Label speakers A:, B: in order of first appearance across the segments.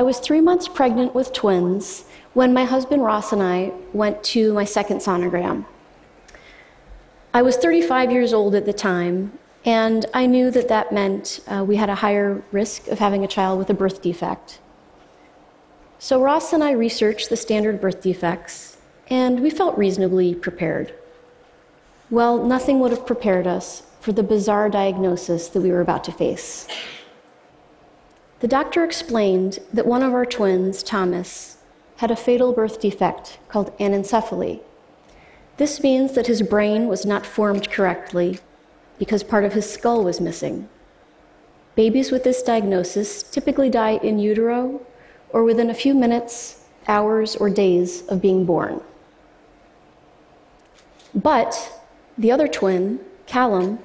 A: I was three months pregnant with twins when my husband Ross and I went to my second sonogram. I was 35 years old at the time, and I knew that that meant uh, we had a higher risk of having a child with a birth defect. So Ross and I researched the standard birth defects, and we felt reasonably prepared. Well, nothing would have prepared us for the bizarre diagnosis that we were about to face. The doctor explained that one of our twins, Thomas, had a fatal birth defect called anencephaly. This means that his brain was not formed correctly because part of his skull was missing. Babies with this diagnosis typically die in utero or within a few minutes, hours, or days of being born. But the other twin, Callum,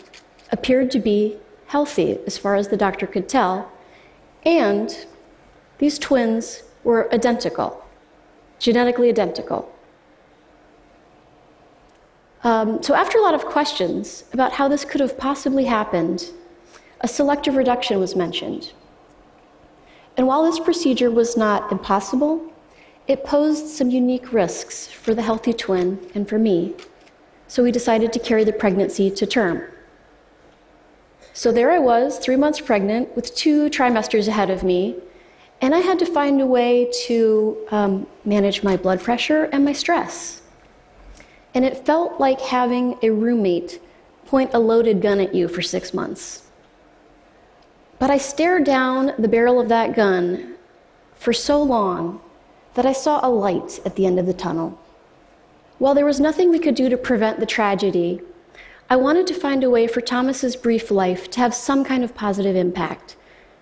A: appeared to be healthy as far as the doctor could tell and these twins were identical, genetically identical. Um, so, after a lot of questions about how this could have possibly happened, a selective reduction was mentioned. And while this procedure was not impossible, it posed some unique risks for the healthy twin and for me. So, we decided to carry the pregnancy to term. So there I was, three months pregnant, with two trimesters ahead of me, and I had to find a way to um, manage my blood pressure and my stress. And it felt like having a roommate point a loaded gun at you for six months. But I stared down the barrel of that gun for so long that I saw a light at the end of the tunnel. While there was nothing we could do to prevent the tragedy, I wanted to find a way for Thomas's brief life to have some kind of positive impact.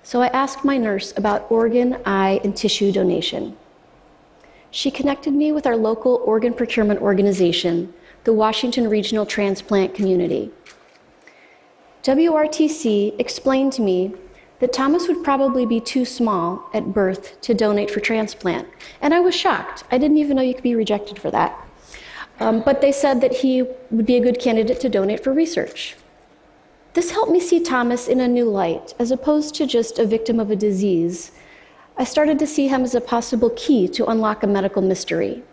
A: So I asked my nurse about organ, eye, and tissue donation. She connected me with our local organ procurement organization, the Washington Regional Transplant Community. WRTC explained to me that Thomas would probably be too small at birth to donate for transplant, and I was shocked. I didn't even know you could be rejected for that. Um, but they said that he would be a good candidate to donate for research. This helped me see Thomas in a new light, as opposed to just a victim of a disease. I started to see him as a possible key to unlock a medical mystery.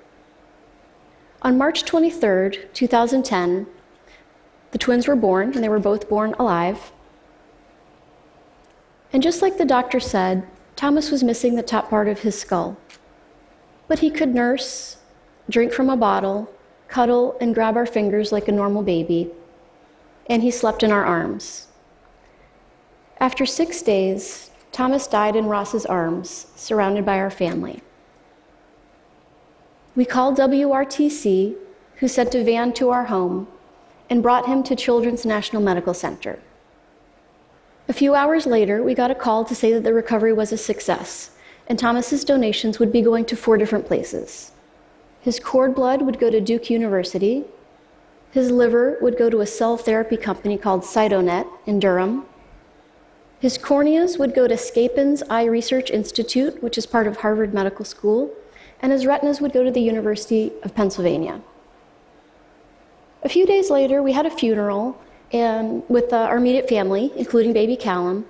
A: On March 23, 2010, the twins were born, and they were both born alive. And just like the doctor said, Thomas was missing the top part of his skull. But he could nurse, drink from a bottle, cuddle and grab our fingers like a normal baby, and he slept in our arms. After six days, Thomas died in Ross's arms, surrounded by our family. We called WRTC, who sent a van to our home and brought him to Children's National Medical Center. A few hours later, we got a call to say that the recovery was a success, and Thomas's donations would be going to four different places. His cord blood would go to Duke University. His liver would go to a cell therapy company called Cytonet in Durham. His corneas would go to Schepens Eye Research Institute, which is part of Harvard Medical School, and his retinas would go to the University of Pennsylvania. A few days later, we had a funeral and, with uh, our immediate family, including baby Callum,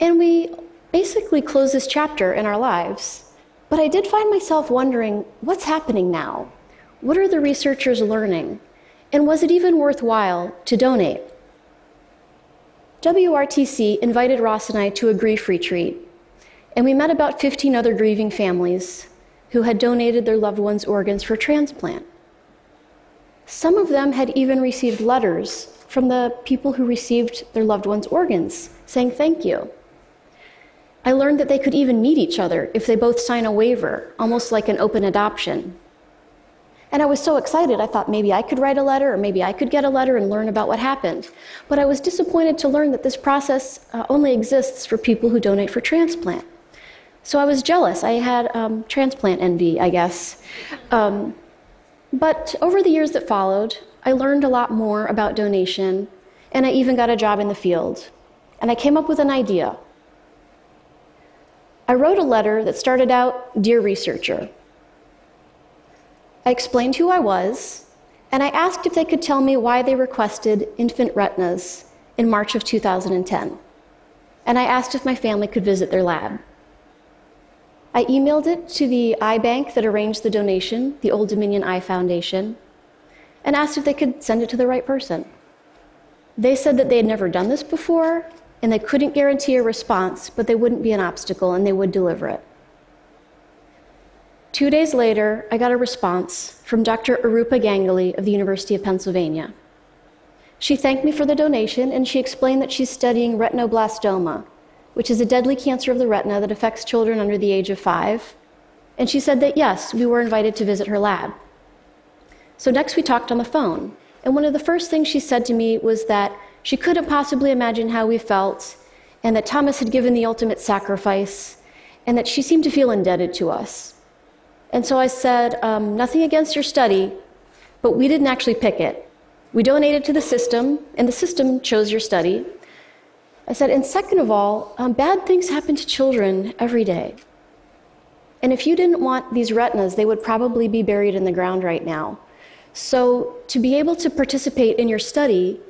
A: and we basically closed this chapter in our lives. But I did find myself wondering what's happening now? What are the researchers learning? And was it even worthwhile to donate? WRTC invited Ross and I to a grief retreat, and we met about 15 other grieving families who had donated their loved ones' organs for transplant. Some of them had even received letters from the people who received their loved ones' organs saying thank you. I learned that they could even meet each other if they both sign a waiver, almost like an open adoption. And I was so excited, I thought maybe I could write a letter or maybe I could get a letter and learn about what happened. But I was disappointed to learn that this process uh, only exists for people who donate for transplant. So I was jealous. I had um, transplant envy, I guess. Um, but over the years that followed, I learned a lot more about donation, and I even got a job in the field. And I came up with an idea I wrote a letter that started out Dear Researcher. I explained who I was, and I asked if they could tell me why they requested infant retinas in March of 2010. And I asked if my family could visit their lab. I emailed it to the eye bank that arranged the donation, the Old Dominion Eye Foundation, and asked if they could send it to the right person. They said that they had never done this before and they couldn't guarantee a response, but they wouldn't be an obstacle and they would deliver it. Two days later, I got a response from Dr. Arupa Ganguly of the University of Pennsylvania. She thanked me for the donation and she explained that she's studying retinoblastoma, which is a deadly cancer of the retina that affects children under the age of five. And she said that yes, we were invited to visit her lab. So next we talked on the phone. And one of the first things she said to me was that she couldn't possibly imagine how we felt, and that Thomas had given the ultimate sacrifice, and that she seemed to feel indebted to us. And so I said, um, Nothing against your study, but we didn't actually pick it. We donated to the system, and the system chose your study. I said, and second of all, um, bad things happen to children every day. And if you didn't want these retinas, they would probably be buried in the ground right now. So to be able to participate in your study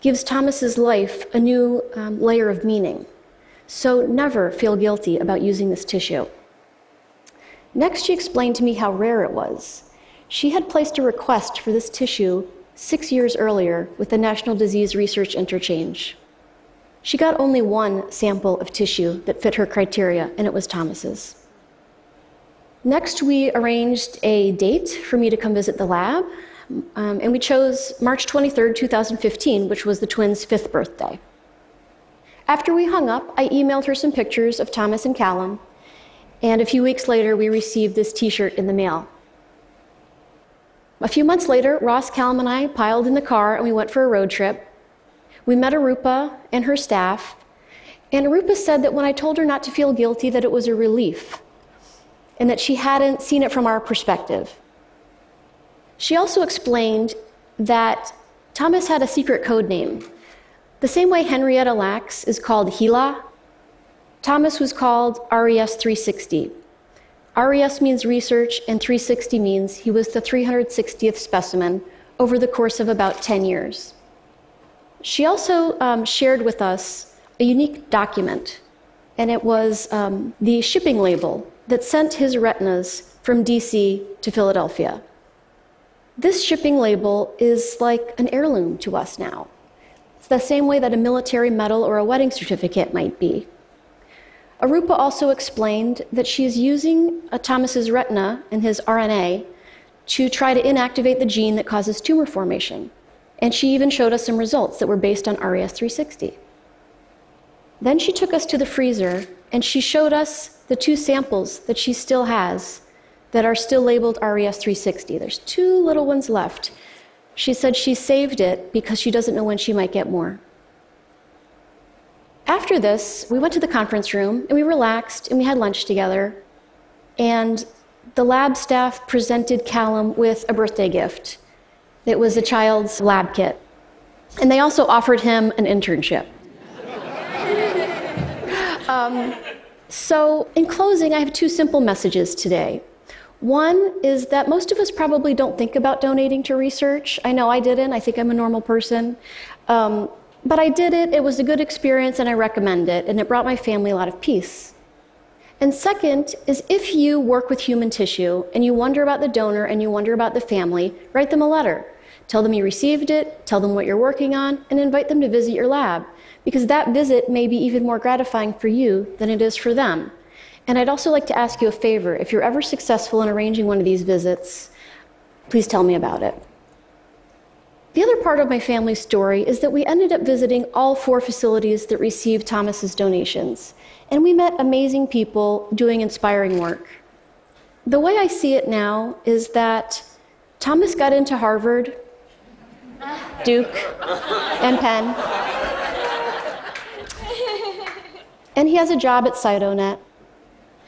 A: gives Thomas's life a new um, layer of meaning. So never feel guilty about using this tissue. Next, she explained to me how rare it was. She had placed a request for this tissue six years earlier with the National Disease Research Interchange. She got only one sample of tissue that fit her criteria, and it was Thomas's. Next, we arranged a date for me to come visit the lab, um, and we chose March 23rd, 2015, which was the twins' fifth birthday. After we hung up, I emailed her some pictures of Thomas and Callum, and a few weeks later, we received this t shirt in the mail. A few months later, Ross, Callum, and I piled in the car and we went for a road trip. We met Arupa and her staff, and Arupa said that when I told her not to feel guilty, that it was a relief and that she hadn't seen it from our perspective. She also explained that Thomas had a secret code name. The same way Henrietta Lacks is called HeLa, Thomas was called RES 360. RES means research, and 360 means he was the 360th specimen over the course of about 10 years. She also um, shared with us a unique document, and it was um, the shipping label that sent his retinas from DC to Philadelphia. This shipping label is like an heirloom to us now. It's the same way that a military medal or a wedding certificate might be. Arupa also explained that she is using Thomas's retina and his RNA to try to inactivate the gene that causes tumor formation. And she even showed us some results that were based on RES360. Then she took us to the freezer and she showed us the two samples that she still has that are still labeled RES360. There's two little ones left. She said she saved it because she doesn't know when she might get more. After this, we went to the conference room and we relaxed and we had lunch together. And the lab staff presented Callum with a birthday gift. It was a child's lab kit. And they also offered him an internship. um, so, in closing, I have two simple messages today. One is that most of us probably don't think about donating to research. I know I didn't. I think I'm a normal person. Um, but I did it, it was a good experience, and I recommend it, and it brought my family a lot of peace. And second is if you work with human tissue and you wonder about the donor and you wonder about the family, write them a letter. Tell them you received it, tell them what you're working on, and invite them to visit your lab, because that visit may be even more gratifying for you than it is for them. And I'd also like to ask you a favor. If you're ever successful in arranging one of these visits, please tell me about it. The other part of my family's story is that we ended up visiting all four facilities that received Thomas's donations, and we met amazing people doing inspiring work. The way I see it now is that Thomas got into Harvard, Duke, and Penn, and he has a job at Cytonet,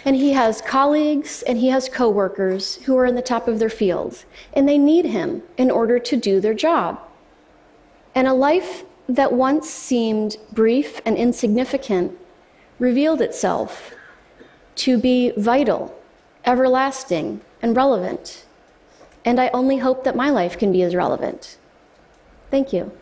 A: and he has colleagues and he has coworkers who are in the top of their fields and they need him in order to do their job. And a life that once seemed brief and insignificant revealed itself to be vital, everlasting, and relevant. And I only hope that my life can be as relevant. Thank you.